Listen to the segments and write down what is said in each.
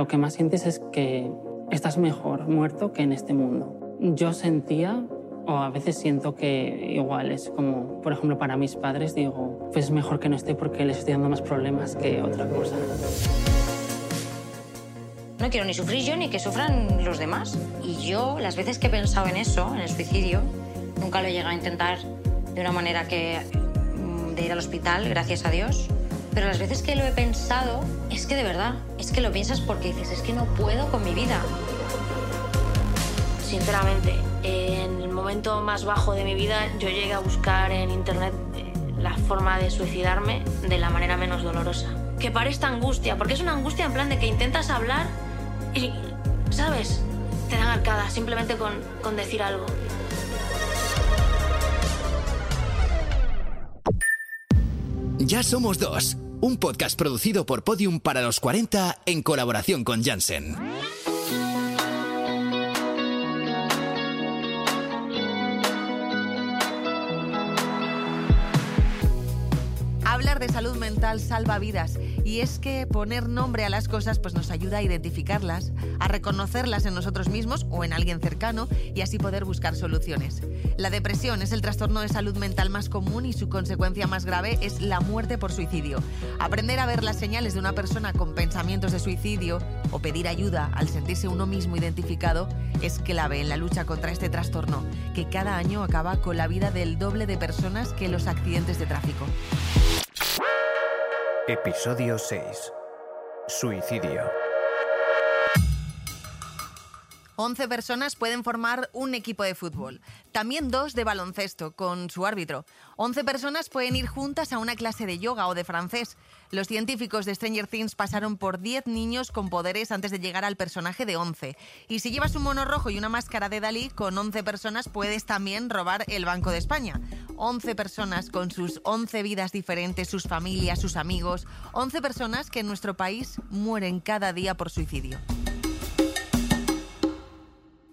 Lo que más sientes es que estás mejor muerto que en este mundo. Yo sentía, o a veces siento que igual es como, por ejemplo, para mis padres digo, pues mejor que no esté porque les estoy dando más problemas que otra cosa. No quiero ni sufrir yo ni que sufran los demás. Y yo, las veces que he pensado en eso, en el suicidio, nunca lo he llegado a intentar de una manera que mm, de ir al hospital, gracias a Dios. Pero las veces que lo he pensado, es que de verdad, es que lo piensas porque dices, es que no puedo con mi vida. Sinceramente, en el momento más bajo de mi vida, yo llegué a buscar en internet eh, la forma de suicidarme de la manera menos dolorosa. Que pare esta angustia, porque es una angustia en plan de que intentas hablar y, ¿sabes? Te dan arcadas simplemente con, con decir algo. Ya somos dos. Un podcast producido por Podium para los 40 en colaboración con Janssen. Hablar de salud mental salva vidas y es que poner nombre a las cosas pues nos ayuda a identificarlas, a reconocerlas en nosotros mismos o en alguien cercano y así poder buscar soluciones. La depresión es el trastorno de salud mental más común y su consecuencia más grave es la muerte por suicidio. Aprender a ver las señales de una persona con pensamientos de suicidio o pedir ayuda al sentirse uno mismo identificado es clave en la lucha contra este trastorno, que cada año acaba con la vida del doble de personas que los accidentes de tráfico. Episodio 6. Suicidio. 11 personas pueden formar un equipo de fútbol, también dos de baloncesto con su árbitro. 11 personas pueden ir juntas a una clase de yoga o de francés. Los científicos de Stranger Things pasaron por 10 niños con poderes antes de llegar al personaje de 11. Y si llevas un mono rojo y una máscara de Dalí, con 11 personas puedes también robar el Banco de España. 11 personas con sus 11 vidas diferentes, sus familias, sus amigos. 11 personas que en nuestro país mueren cada día por suicidio.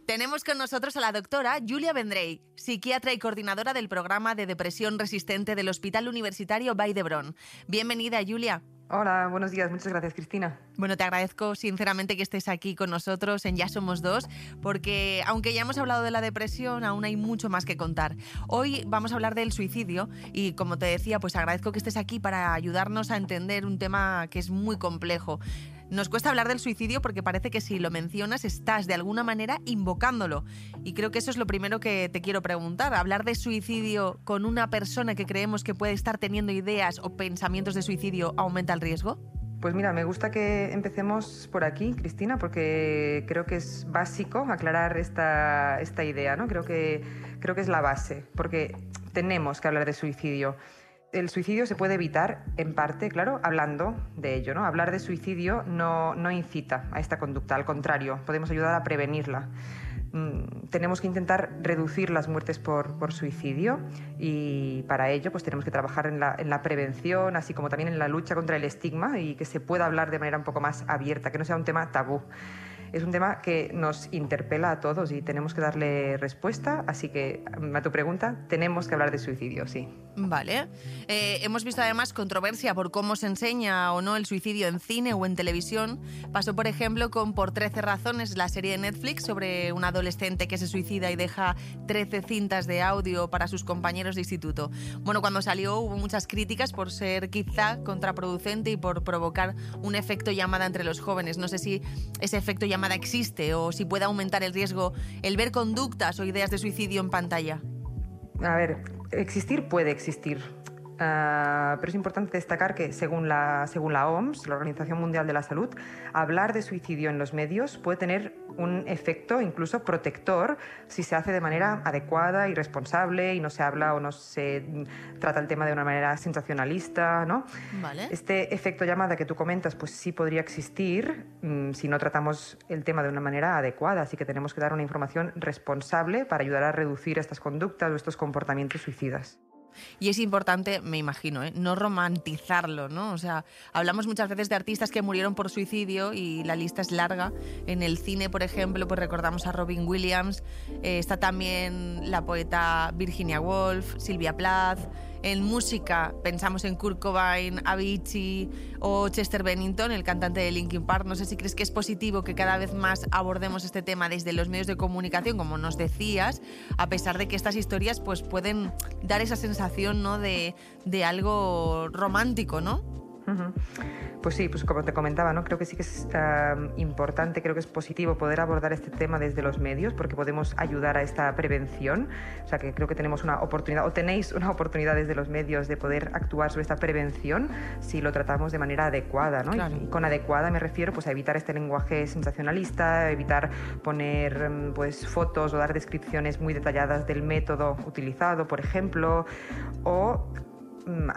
Tenemos con nosotros a la doctora Julia Vendrey, psiquiatra y coordinadora del programa de depresión resistente del Hospital Universitario Vall d'Hebron. Bienvenida, Julia. Hola, buenos días. Muchas gracias, Cristina. Bueno, te agradezco sinceramente que estés aquí con nosotros en Ya Somos Dos, porque aunque ya hemos hablado de la depresión, aún hay mucho más que contar. Hoy vamos a hablar del suicidio y, como te decía, pues agradezco que estés aquí para ayudarnos a entender un tema que es muy complejo. Nos cuesta hablar del suicidio porque parece que si lo mencionas estás de alguna manera invocándolo. Y creo que eso es lo primero que te quiero preguntar. Hablar de suicidio con una persona que creemos que puede estar teniendo ideas o pensamientos de suicidio aumenta el riesgo. Pues mira, me gusta que empecemos por aquí, Cristina, porque creo que es básico aclarar esta, esta idea, ¿no? Creo que, creo que es la base, porque tenemos que hablar de suicidio el suicidio se puede evitar en parte, claro, hablando de ello. ¿no? Hablar de suicidio no, incita a esta conducta, al contrario, podemos ayudar a prevenirla. Mm, tenemos que intentar reducir las muertes por, suicidio y para ello pues tenemos que trabajar en la, en la, prevención, así como también en la lucha contra el estigma y que se pueda hablar de manera un poco más abierta, que no sea un tema tabú es un tema que nos interpela a todos y tenemos que darle respuesta. Así que, a tu pregunta, tenemos que hablar de suicidio, sí. Vale. Eh, hemos visto además controversia por cómo se enseña o no el suicidio en cine o en televisión. Pasó, por ejemplo, con Por 13 razones, la serie de Netflix sobre un adolescente que se suicida y deja 13 cintas de audio para sus compañeros de instituto. Bueno, cuando salió hubo muchas críticas por ser quizá contraproducente y por provocar un efecto llamada entre los jóvenes. No sé si ese efecto llamada llamada existe o si puede aumentar el riesgo el ver conductas o ideas de suicidio en pantalla? A ver, existir puede existir. Uh, pero es importante destacar que según la, según la OMS, la Organización Mundial de la Salud, hablar de suicidio en los medios puede tener un efecto incluso protector si se hace de manera adecuada y responsable y no se habla o no se trata el tema de una manera sensacionalista, ¿no? Vale. Este efecto llamada que tú comentas, pues sí podría existir mmm, si no tratamos el tema de una manera adecuada, así que tenemos que dar una información responsable para ayudar a reducir estas conductas o estos comportamientos suicidas. Y es importante, me imagino, ¿eh? no romantizarlo, ¿no? O sea, hablamos muchas veces de artistas que murieron por suicidio y la lista es larga. En el cine, por ejemplo, pues recordamos a Robin Williams, eh, está también la poeta Virginia Woolf, Silvia Plath, En música pensamos en Kurt Cobain, Avicii o Chester Bennington, el cantante de Linkin Park. No sé si crees que es positivo que cada vez más abordemos este tema desde los medios de comunicación, como nos decías, a pesar de que estas historias pues, pueden dar esa sensación ¿no? de, de algo romántico, ¿no? Pues sí, pues como te comentaba, ¿no? creo que sí que es importante, creo que es positivo poder abordar este tema desde los medios porque podemos ayudar a esta prevención. O sea que creo que tenemos una oportunidad, o tenéis una oportunidad desde los medios de poder actuar sobre esta prevención si lo tratamos de manera adecuada. ¿no? Y, con adecuada me refiero pues, a evitar este lenguaje sensacionalista, evitar poner mm, pues, fotos o dar descripciones muy detalladas del método utilizado, por ejemplo, o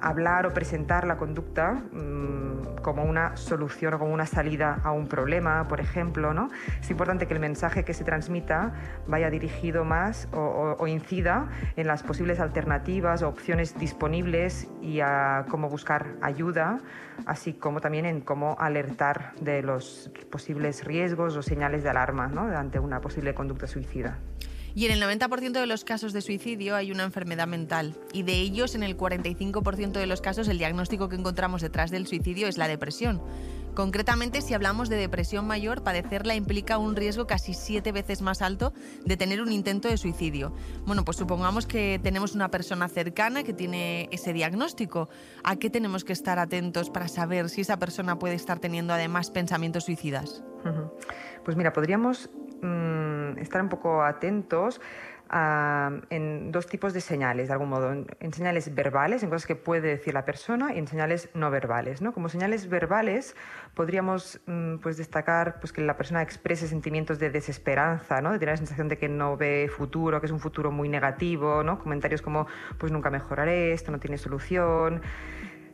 hablar o presentar la conducta mm, como una solución o como una salida a un problema, por ejemplo. ¿no? Es importante que el mensaje que se transmita vaya dirigido más o, incida en las posibles alternativas o opciones disponibles y a cómo buscar ayuda, así como también en cómo alertar de los posibles riesgos o señales de alarma ¿no? ante una posible conducta suicida. Y en el 90% de los casos de suicidio hay una enfermedad mental. Y de ellos, en el 45% de los casos, el diagnóstico que encontramos detrás del suicidio es la depresión. Concretamente, si hablamos de depresión mayor, padecerla implica un riesgo casi siete veces más alto de tener un intento de suicidio. Bueno, pues supongamos que tenemos una persona cercana que tiene ese diagnóstico. ¿A qué tenemos que estar atentos para saber si esa persona puede estar teniendo además pensamientos suicidas? Pues mira, podríamos Mm, estar un poco atentos en dos tipos de señales, de algún modo, en, señales verbales, en cosas que puede decir la persona, y en señales no verbales. ¿no? Como señales verbales podríamos mm, pues, destacar pues, que la persona exprese sentimientos de desesperanza, ¿no? de tener la sensación de que no ve futuro, que es un futuro muy negativo, ¿no? comentarios como pues nunca mejoraré, esto no tiene solución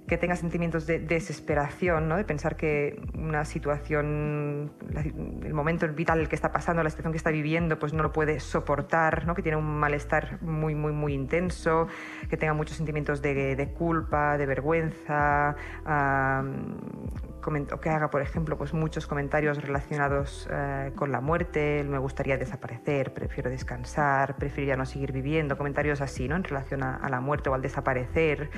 que tenga sentimientos de desesperación, ¿no? de pensar que una situación, el momento vital que está pasando, la situación que está viviendo, pues no lo puede soportar, ¿no? que tiene un malestar muy, muy, muy intenso, que tenga muchos sentimientos de, culpa, de vergüenza, o que haga, por ejemplo, pues muchos comentarios relacionados eh, con la muerte, me gustaría desaparecer, prefiero descansar, preferiría no seguir viviendo, comentarios así, ¿no? en relación a, a la muerte o al desaparecer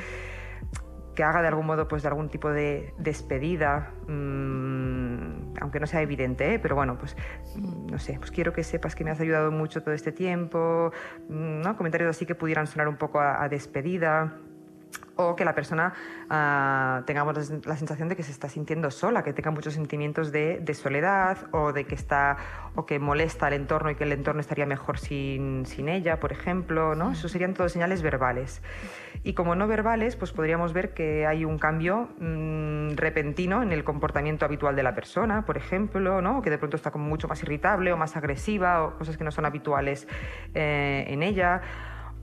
que haga de algún modo pues de algún tipo de despedida, mm, aunque no sea evidente, ¿eh? pero bueno, pues mm, no sé, pues quiero que sepas que me has ayudado mucho todo este tiempo, mm, ¿no? comentarios así que pudieran sonar un poco a despedida o que la persona uh, tengamos la sensación de que se está sintiendo sola, que tenga muchos sentimientos de, de, soledad o de que está o que molesta al entorno y que el entorno estaría mejor sin, sin ella, por ejemplo, ¿no? Eso serían todos señales verbales. Y como no verbales, pues podríamos ver que hay un cambio mmm, repentino en el comportamiento habitual de la persona, por ejemplo, ¿no? que de pronto está como mucho más irritable o más agresiva o cosas que no son habituales eh, en ella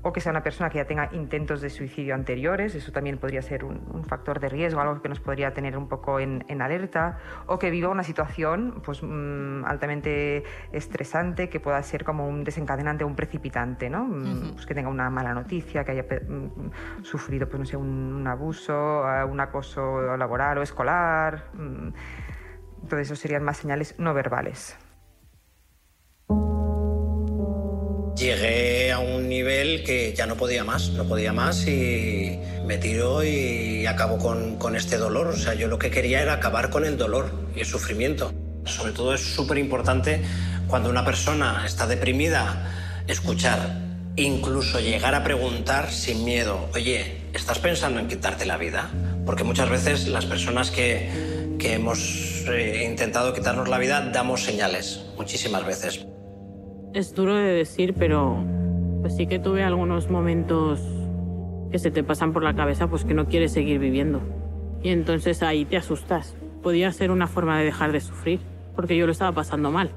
o que sea una persona que ya tenga intentos de suicidio anteriores, eso también podría ser un, factor de riesgo, algo que nos podría tener un poco en, alerta, o que viva una situación pues, mm, altamente estresante, que pueda ser como un desencadenante, un precipitante, ¿no? Mm, pues que tenga una mala noticia, que haya mm, sufrido pues, no sé, un, abuso, eh, un acoso laboral o escolar. Entonces, eso serían más señales no verbales. Llegué a un nivel que ya no podía más, no podía más y me tiró y acabó con, con este dolor. O sea, yo lo que quería era acabar con el dolor y el sufrimiento. Sobre todo es súper importante cuando una persona está deprimida, escuchar, incluso llegar a preguntar sin miedo, oye, ¿estás pensando en quitarte la vida? Porque muchas veces las personas que, que hemos eh, intentado quitarnos la vida damos señales, muchísimas veces es duro de decir, pero pues sí que tuve algunos momentos que se te pasan por la cabeza, pues que no quieres seguir viviendo. Y entonces ahí te asustas. Podía ser una forma de dejar de sufrir, porque yo lo estaba pasando mal.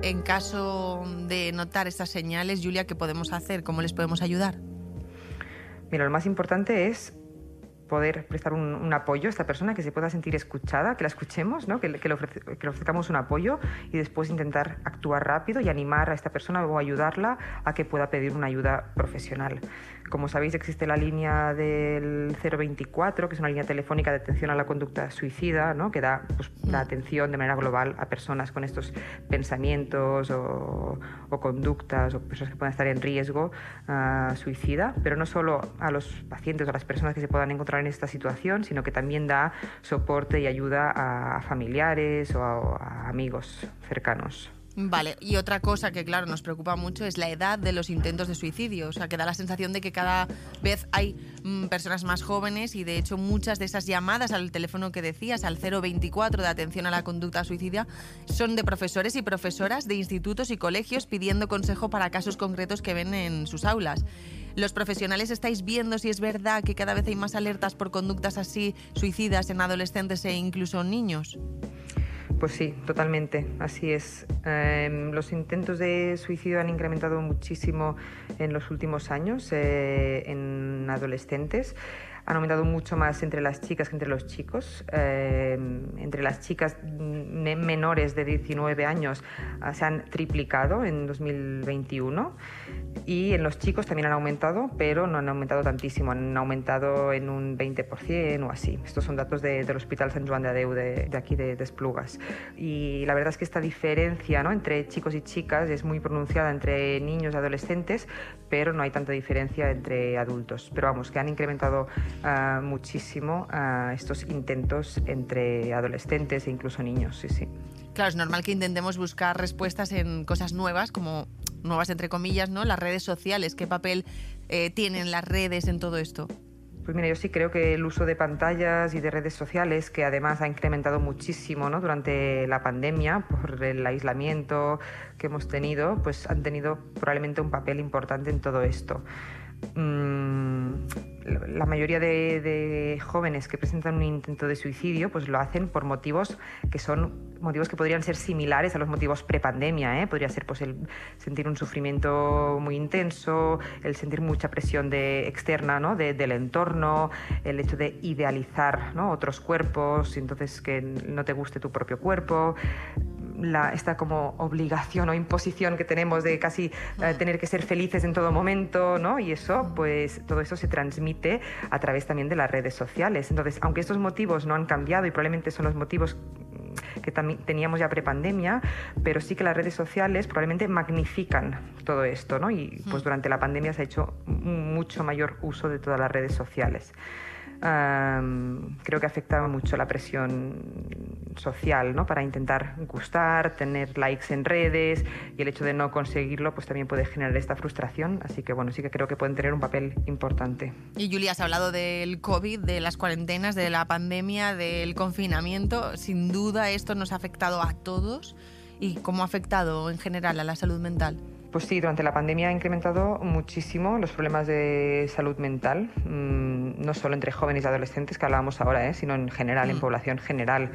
En caso de notar estas señales, Julia, ¿qué podemos hacer? ¿Cómo les podemos ayudar? Mira, lo más importante es poder prestar un, apoyo a esta persona, que se pueda sentir escuchada, que la escuchemos, ¿no? que, le ofrezcamos un apoyo y después intentar actuar rápido y animar a esta persona o ayudarla a que pueda pedir una ayuda profesional. Como sabéis, existe la línea del 024, que es una línea telefónica de atención a la conducta suicida, ¿no? que da pues, la atención de manera global a personas con estos pensamientos o, conductas o personas que puedan estar en riesgo uh, suicida, pero no solo a los pacientes o a las personas que se puedan encontrar en esta situación, sino que también da soporte y ayuda a familiares o a amigos cercanos. Vale, y otra cosa que claro nos preocupa mucho es la edad de los intentos de suicidio, o sea, que da la sensación de que cada vez hay mm, personas más jóvenes y de hecho muchas de esas llamadas al teléfono que decías, al 024 de atención a la conducta suicida, son de profesores y profesoras de institutos y colegios pidiendo consejo para casos concretos que ven en sus aulas. ¿Los profesionales estáis viendo si es verdad que cada vez hay más alertas por conductas así suicidas en adolescentes e incluso niños? Pues sí, totalmente, así es. Em, los intentos de suicidio han incrementado muchísimo en los últimos años eh, en adolescentes han aumentado mucho más entre las chicas que entre los chicos. Em, entre las chicas menores de 19 años ah, se han triplicado en 2021 y en los chicos también han aumentado, pero no han aumentado tantísimo, han aumentado en un 20% o así. Estos son datos del Hospital San Juan de Adeu de, aquí de, Esplugas. Y la verdad es que esta diferencia ¿no? entre chicos y chicas es muy pronunciada entre niños y adolescentes, pero no hay tanta diferencia entre adultos. Pero vamos, que han incrementado uh, muchísimo uh, estos intentos entre adolescentes e incluso niños, sí, sí. Claro, es normal que intentemos buscar respuestas en cosas nuevas, como nuevas entre comillas, ¿no? Las redes sociales, ¿qué papel eh, tienen las redes en todo esto? Pues mira, yo sí creo que el uso de pantallas y de redes sociales, que además ha incrementado muchísimo ¿no? durante la pandemia por el aislamiento que hemos tenido, pues han tenido probablemente un papel importante en todo esto. Mm, la mayoría de, jóvenes que presentan un intento de suicidio pues lo hacen por motivos que son motivos que podrían ser similares a los motivos prepandemia. ¿eh? Podría ser pues, el sentir un sufrimiento muy intenso, el sentir mucha presión de, externa ¿no? del entorno, el hecho de idealizar ¿no? otros cuerpos, entonces que no te guste tu propio cuerpo, esta como obligación o imposición que tenemos de casi eh, tener que ser felices en todo momento, ¿no? Y eso, pues todo eso se transmite a través también de las redes sociales. Entonces, aunque estos motivos no han cambiado y probablemente son los motivos que también teníamos ya prepandemia, pero sí que las redes sociales probablemente magnifican todo esto, ¿no? Y pues durante la pandemia se ha hecho mucho mayor uso de todas las redes sociales creo que afectaba mucho la presión social, ¿no? Para intentar gustar, tener likes en redes y el hecho de no conseguirlo, pues también puede generar esta frustración. Así que bueno, sí que creo que pueden tener un papel importante. Y Julia, has hablado del COVID, de las cuarentenas, de la pandemia, del confinamiento. Sin duda esto nos ha afectado a todos. ¿Y cómo ha afectado en general a la salud mental? Pues sí, durante la pandemia ha incrementado muchísimo los problemas de salud mental, mm, no solo entre jóvenes y adolescentes que hablábamos ahora, ¿eh? sino en general, en mm. población general.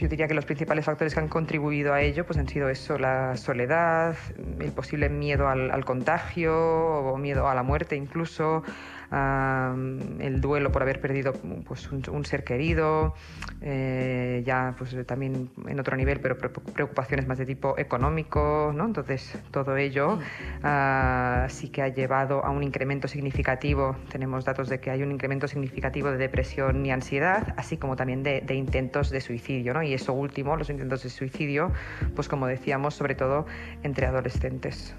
Yo diría que los principales factores que han contribuido a ello pues han sido eso, la soledad, el posible miedo al, al contagio o miedo a la muerte incluso, el duelo por haber perdido pues, un, ser querido, eh, ya pues, también en otro nivel, pero preocupaciones más de tipo económico, ¿no? Entonces, todo ello ah, sí que ha llevado a un incremento significativo, tenemos datos de que hay un incremento significativo de depresión y ansiedad, así como también de, de intentos de suicidio, ¿no? Y eso último, los intentos de suicidio, pues como decíamos, sobre todo entre adolescentes.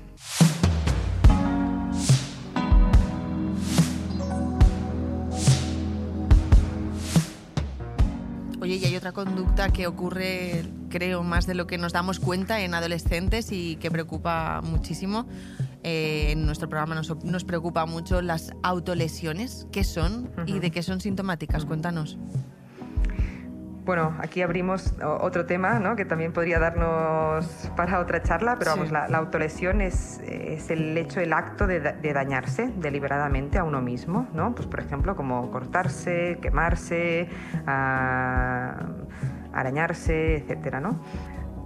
Otra conducta que ocurre, creo, más de lo que nos damos cuenta en adolescentes y que preocupa muchísimo. Eh, en nuestro programa nos, nos, preocupa mucho las autolesiones. ¿Qué son y de qué son sintomáticas? Cuéntanos. Bueno, aquí abrimos otro tema ¿no? que también podría darnos para otra charla, pero vamos, la, autolesión es, es, el hecho, el acto de, dañarse deliberadamente a uno mismo, ¿no? Pues por ejemplo, como cortarse, quemarse, arañarse, etcétera, ¿no?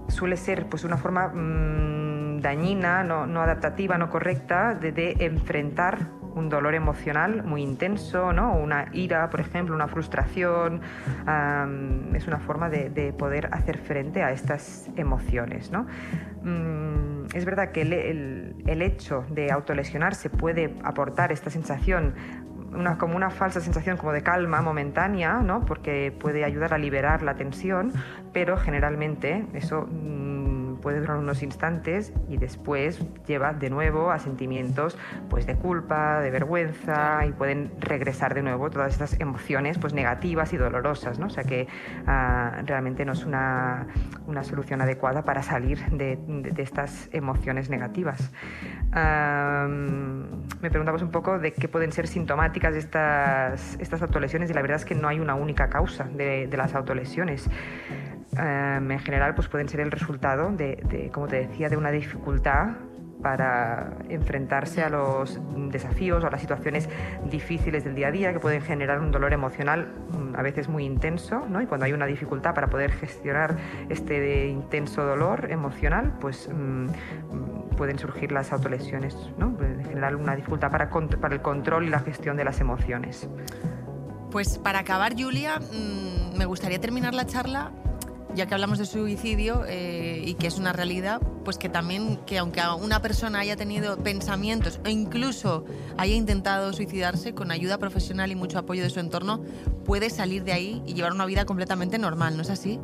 Suele ser pues una forma mm, dañina, no, no, adaptativa, no correcta de, de enfrentar un dolor emocional muy intenso, ¿no? una ira, por ejemplo, una frustración. es una forma de, poder hacer frente a estas emociones. ¿no? Mm, es verdad que el, el, hecho de autolesionarse puede aportar esta sensación una, como una falsa sensación como de calma momentánea, ¿no? porque puede ayudar a liberar la tensión, pero generalmente eso mm, puede durar unos instantes y después lleva de nuevo a sentimientos pues, de culpa, de vergüenza y pueden regresar de nuevo todas estas emociones pues, negativas y dolorosas. ¿no? O sea que ah, realmente no es una, una, solución adecuada para salir de, de, estas emociones negativas. me preguntamos un poco de qué pueden ser sintomáticas estas, estas autolesiones y la verdad es que no hay una única causa de, de las autolesiones. En general pues pueden ser el resultado de, de, como te decía, de una dificultad para enfrentarse a los desafíos o a las situaciones difíciles del día a día que pueden generar un dolor emocional mm, a veces muy intenso, ¿no? Y cuando hay una dificultad para poder gestionar este intenso dolor emocional, pues mmm, pueden surgir las autolesiones, ¿no? En general una dificultad para, para el control y la gestión de las emociones. Pues para acabar, Julia, mmm, me gustaría terminar la charla ya que hablamos de suicidio eh, y que es una realidad, pues que también, que aunque una persona haya tenido pensamientos o incluso haya intentado suicidarse, con ayuda profesional y mucho apoyo de su entorno, puede salir de ahí y llevar una vida completamente normal, ¿no es así?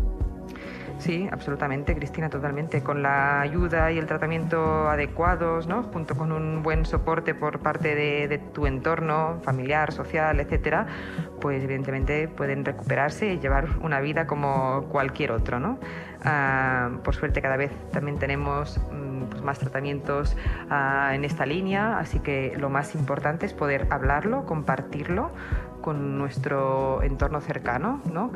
Sí, absolutamente, Cristina, totalmente. Con la ayuda y el tratamiento adecuados, ¿no? junto con un buen soporte por parte de, tu entorno familiar, social, etcétera, pues evidentemente pueden recuperarse y llevar una vida como cualquier otro. ¿no? Uh, por suerte cada vez también tenemos um, pues más tratamientos uh, en esta línea, así que lo más importante es poder hablarlo, compartirlo con nuestro entorno cercano, ¿no?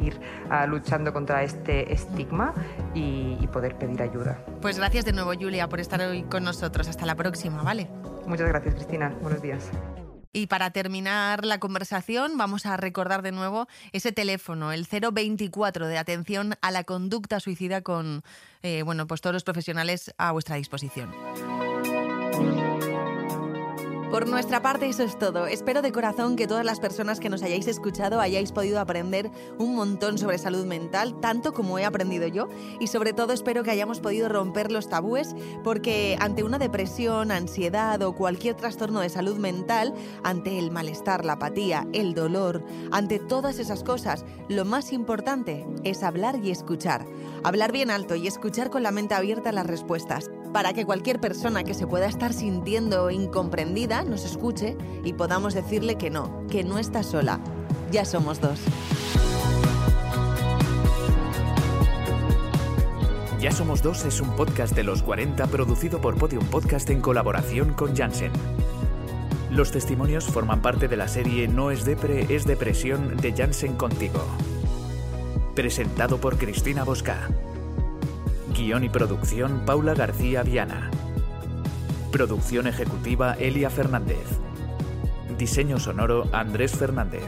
ir uh, luchando contra este estigma y, y poder pedir ayuda. Pues gracias de nuevo, Julia, por estar hoy con nosotros. Hasta la próxima, ¿vale? Muchas gracias, Cristina. Buenos días. Y para terminar la conversación, vamos a recordar de nuevo ese teléfono, el 024 de atención a la conducta suicida con eh, bueno, pues todos los profesionales a vuestra disposición. Por nuestra parte eso es todo. Espero de corazón que todas las personas que nos hayáis escuchado hayáis podido aprender un montón sobre salud mental, tanto como he aprendido yo, y sobre todo espero que hayamos podido romper los tabúes, porque ante una depresión, ansiedad o cualquier trastorno de salud mental, ante el malestar, la apatía, el dolor, ante todas esas cosas, lo más importante es hablar y escuchar. Hablar bien alto y escuchar con la mente abierta las respuestas, para que cualquier persona que se pueda estar sintiendo incomprendida nos escuche y podamos decirle que no, que no está sola. Ya somos dos. Ya Somos Dos es un podcast de los 40 producido por Podium Podcast en colaboración con Janssen. Los testimonios forman parte de la serie No es depre, es depresión de Janssen Contigo. Presentado por Cristina Bosca. Guión y producción Paula García Viana. Producción ejecutiva Elia Fernández. Diseño sonoro Andrés Fernández.